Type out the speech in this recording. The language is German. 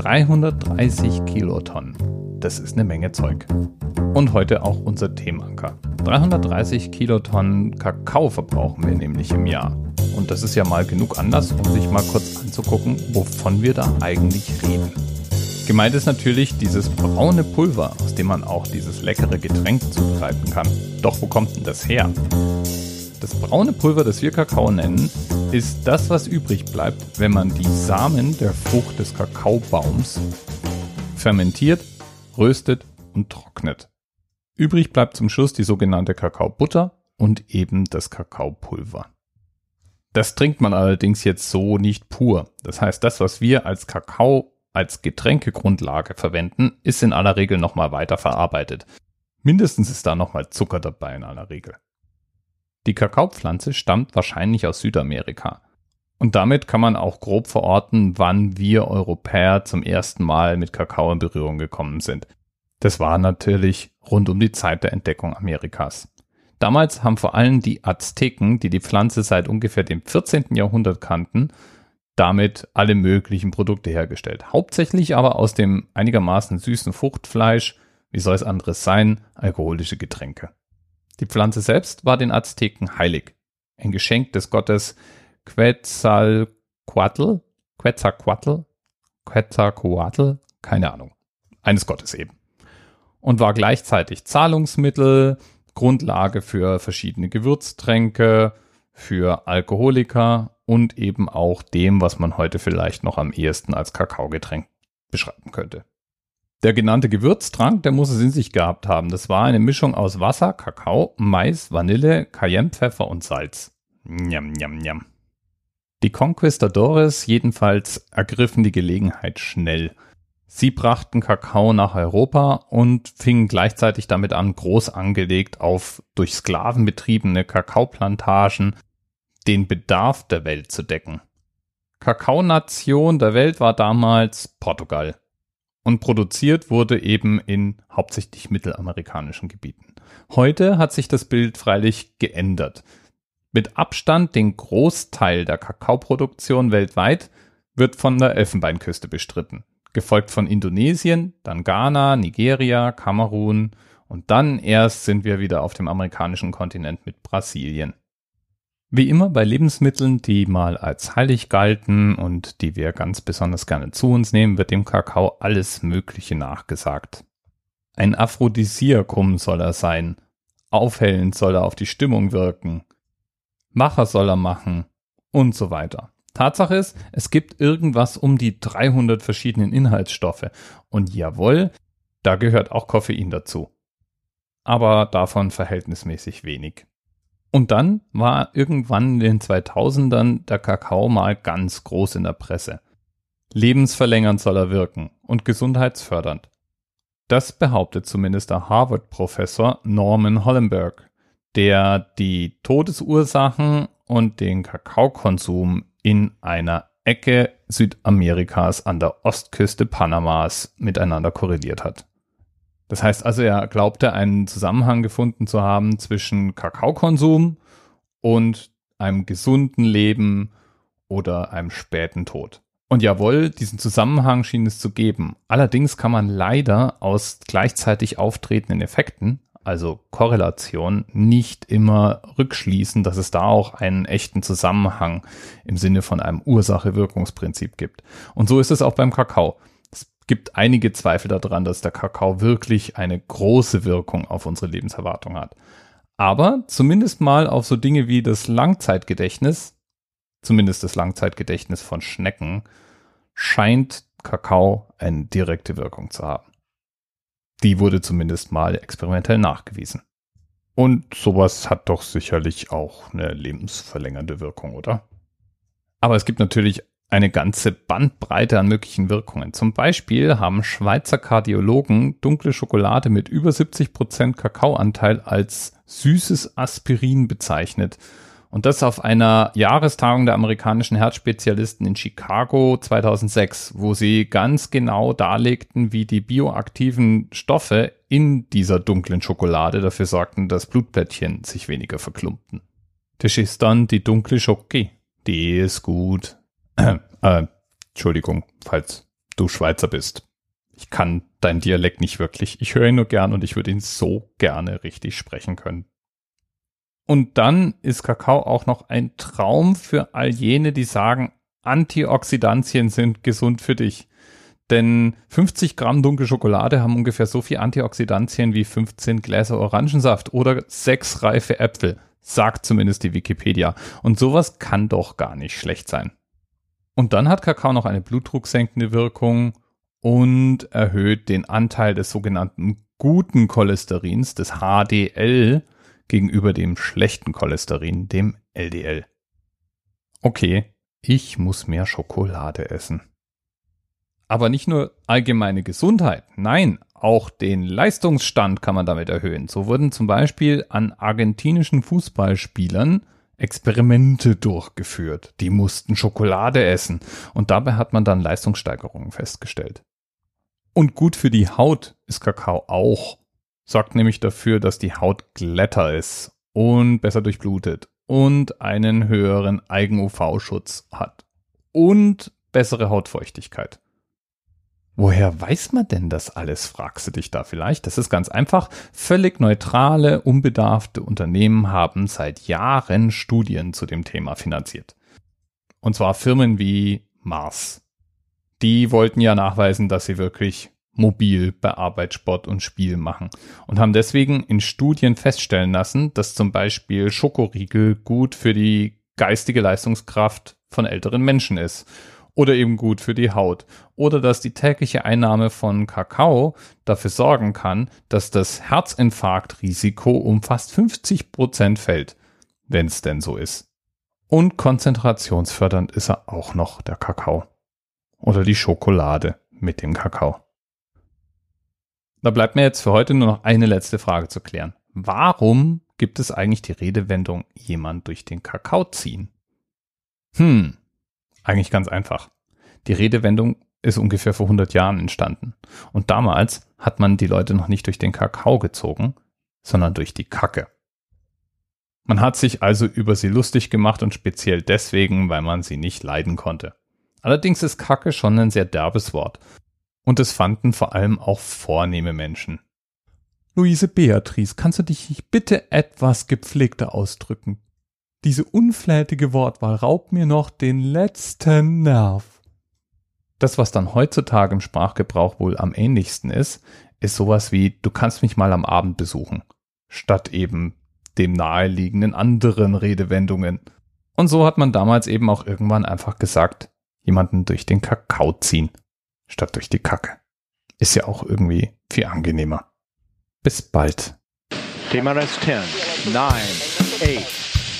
330 Kilotonnen. Das ist eine Menge Zeug. Und heute auch unser Themenanker. 330 Kilotonnen Kakao verbrauchen wir nämlich im Jahr. Und das ist ja mal genug Anlass, um sich mal kurz anzugucken, wovon wir da eigentlich reden. Gemeint ist natürlich dieses braune Pulver, aus dem man auch dieses leckere Getränk zubereiten kann. Doch wo kommt denn das her? Das braune Pulver, das wir Kakao nennen, ist das, was übrig bleibt, wenn man die Samen der Frucht des Kakaobaums fermentiert, röstet und trocknet. Übrig bleibt zum Schluss die sogenannte Kakaobutter und eben das Kakaopulver. Das trinkt man allerdings jetzt so nicht pur. Das heißt, das, was wir als Kakao als Getränkegrundlage verwenden, ist in aller Regel nochmal weiter verarbeitet. Mindestens ist da nochmal Zucker dabei in aller Regel. Die Kakaopflanze stammt wahrscheinlich aus Südamerika. Und damit kann man auch grob verorten, wann wir Europäer zum ersten Mal mit Kakao in Berührung gekommen sind. Das war natürlich rund um die Zeit der Entdeckung Amerikas. Damals haben vor allem die Azteken, die die Pflanze seit ungefähr dem 14. Jahrhundert kannten, damit alle möglichen Produkte hergestellt. Hauptsächlich aber aus dem einigermaßen süßen Fruchtfleisch, wie soll es anderes sein, alkoholische Getränke. Die Pflanze selbst war den Azteken heilig. Ein Geschenk des Gottes Quetzalcoatl, Quetzalcoatl, Quetzalcoatl, keine Ahnung. Eines Gottes eben. Und war gleichzeitig Zahlungsmittel, Grundlage für verschiedene Gewürztränke, für Alkoholiker und eben auch dem, was man heute vielleicht noch am ehesten als Kakaogetränk beschreiben könnte. Der genannte Gewürztrank, der muss es in sich gehabt haben. Das war eine Mischung aus Wasser, Kakao, Mais, Vanille, Cayennepfeffer und Salz. Njam, njam, njam. Die Conquistadores jedenfalls ergriffen die Gelegenheit schnell. Sie brachten Kakao nach Europa und fingen gleichzeitig damit an, groß angelegt auf durch Sklaven betriebene Kakaoplantagen den Bedarf der Welt zu decken. Kakaonation der Welt war damals Portugal und produziert wurde eben in hauptsächlich mittelamerikanischen Gebieten. Heute hat sich das Bild freilich geändert. Mit Abstand den Großteil der Kakaoproduktion weltweit wird von der Elfenbeinküste bestritten, gefolgt von Indonesien, dann Ghana, Nigeria, Kamerun und dann erst sind wir wieder auf dem amerikanischen Kontinent mit Brasilien. Wie immer bei Lebensmitteln, die mal als heilig galten und die wir ganz besonders gerne zu uns nehmen, wird dem Kakao alles Mögliche nachgesagt. Ein Aphrodisiakum soll er sein, aufhellend soll er auf die Stimmung wirken, Macher soll er machen und so weiter. Tatsache ist, es gibt irgendwas um die 300 verschiedenen Inhaltsstoffe und jawohl, da gehört auch Koffein dazu. Aber davon verhältnismäßig wenig. Und dann war irgendwann in den 2000ern der Kakao mal ganz groß in der Presse. Lebensverlängernd soll er wirken und gesundheitsfördernd. Das behauptet zumindest der Harvard-Professor Norman Hollenberg, der die Todesursachen und den Kakaokonsum in einer Ecke Südamerikas an der Ostküste Panamas miteinander korreliert hat. Das heißt also, er glaubte einen Zusammenhang gefunden zu haben zwischen Kakaokonsum und einem gesunden Leben oder einem späten Tod. Und jawohl, diesen Zusammenhang schien es zu geben. Allerdings kann man leider aus gleichzeitig auftretenden Effekten, also Korrelation, nicht immer rückschließen, dass es da auch einen echten Zusammenhang im Sinne von einem Ursache-Wirkungsprinzip gibt. Und so ist es auch beim Kakao gibt einige Zweifel daran, dass der Kakao wirklich eine große Wirkung auf unsere Lebenserwartung hat. Aber zumindest mal auf so Dinge wie das Langzeitgedächtnis, zumindest das Langzeitgedächtnis von Schnecken, scheint Kakao eine direkte Wirkung zu haben. Die wurde zumindest mal experimentell nachgewiesen. Und sowas hat doch sicherlich auch eine lebensverlängernde Wirkung, oder? Aber es gibt natürlich eine ganze Bandbreite an möglichen Wirkungen. Zum Beispiel haben Schweizer Kardiologen dunkle Schokolade mit über 70 Prozent Kakaoanteil als süßes Aspirin bezeichnet. Und das auf einer Jahrestagung der amerikanischen Herzspezialisten in Chicago 2006, wo sie ganz genau darlegten, wie die bioaktiven Stoffe in dieser dunklen Schokolade dafür sorgten, dass Blutplättchen sich weniger verklumpten. Das ist dann die dunkle Schoki. Die ist gut. Äh, Entschuldigung, falls du Schweizer bist. Ich kann deinen Dialekt nicht wirklich. Ich höre ihn nur gern und ich würde ihn so gerne richtig sprechen können. Und dann ist Kakao auch noch ein Traum für all jene, die sagen, Antioxidantien sind gesund für dich. Denn 50 Gramm dunkle Schokolade haben ungefähr so viel Antioxidantien wie 15 Gläser Orangensaft oder sechs reife Äpfel, sagt zumindest die Wikipedia. Und sowas kann doch gar nicht schlecht sein. Und dann hat Kakao noch eine blutdrucksenkende Wirkung und erhöht den Anteil des sogenannten guten Cholesterins, des HDL, gegenüber dem schlechten Cholesterin, dem LDL. Okay, ich muss mehr Schokolade essen. Aber nicht nur allgemeine Gesundheit, nein, auch den Leistungsstand kann man damit erhöhen. So wurden zum Beispiel an argentinischen Fußballspielern Experimente durchgeführt. Die mussten Schokolade essen und dabei hat man dann Leistungssteigerungen festgestellt. Und gut für die Haut ist Kakao auch. Sorgt nämlich dafür, dass die Haut glätter ist und besser durchblutet und einen höheren Eigen-UV-Schutz hat und bessere Hautfeuchtigkeit. Woher weiß man denn das alles, fragst du dich da vielleicht? Das ist ganz einfach. Völlig neutrale, unbedarfte Unternehmen haben seit Jahren Studien zu dem Thema finanziert. Und zwar Firmen wie Mars. Die wollten ja nachweisen, dass sie wirklich mobil bei Arbeit, Sport und Spiel machen und haben deswegen in Studien feststellen lassen, dass zum Beispiel Schokoriegel gut für die geistige Leistungskraft von älteren Menschen ist oder eben gut für die Haut. Oder dass die tägliche Einnahme von Kakao dafür sorgen kann, dass das Herzinfarktrisiko um fast 50 Prozent fällt, wenn es denn so ist. Und konzentrationsfördernd ist er auch noch, der Kakao. Oder die Schokolade mit dem Kakao. Da bleibt mir jetzt für heute nur noch eine letzte Frage zu klären. Warum gibt es eigentlich die Redewendung jemand durch den Kakao ziehen? Hm, eigentlich ganz einfach. Die Redewendung ist ungefähr vor 100 Jahren entstanden. Und damals hat man die Leute noch nicht durch den Kakao gezogen, sondern durch die Kacke. Man hat sich also über sie lustig gemacht und speziell deswegen, weil man sie nicht leiden konnte. Allerdings ist Kacke schon ein sehr derbes Wort. Und es fanden vor allem auch vornehme Menschen. Luise Beatrice, kannst du dich bitte etwas gepflegter ausdrücken? Diese unflätige Wortwahl raubt mir noch den letzten Nerv. Das, was dann heutzutage im Sprachgebrauch wohl am ähnlichsten ist, ist sowas wie du kannst mich mal am Abend besuchen, statt eben dem naheliegenden anderen Redewendungen. Und so hat man damals eben auch irgendwann einfach gesagt, jemanden durch den Kakao ziehen, statt durch die Kacke. Ist ja auch irgendwie viel angenehmer. Bis bald. Thema Rest 10, 9, 8,